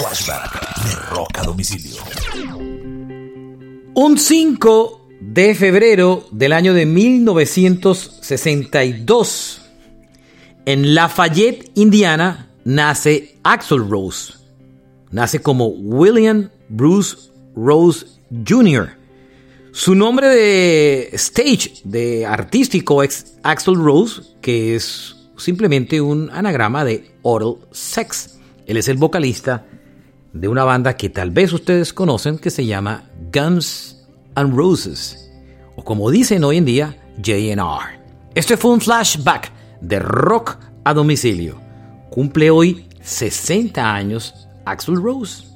Flashback de Rock a Domicilio. Un 5 de febrero del año de 1962, en Lafayette, Indiana, nace Axel Rose. Nace como William Bruce Rose Jr. Su nombre de stage, de artístico, es Axel Rose, que es simplemente un anagrama de oral sex. Él es el vocalista de una banda que tal vez ustedes conocen que se llama Guns and Roses, o como dicen hoy en día, JNR. Este fue un flashback de rock a domicilio. Cumple hoy 60 años Axel Rose.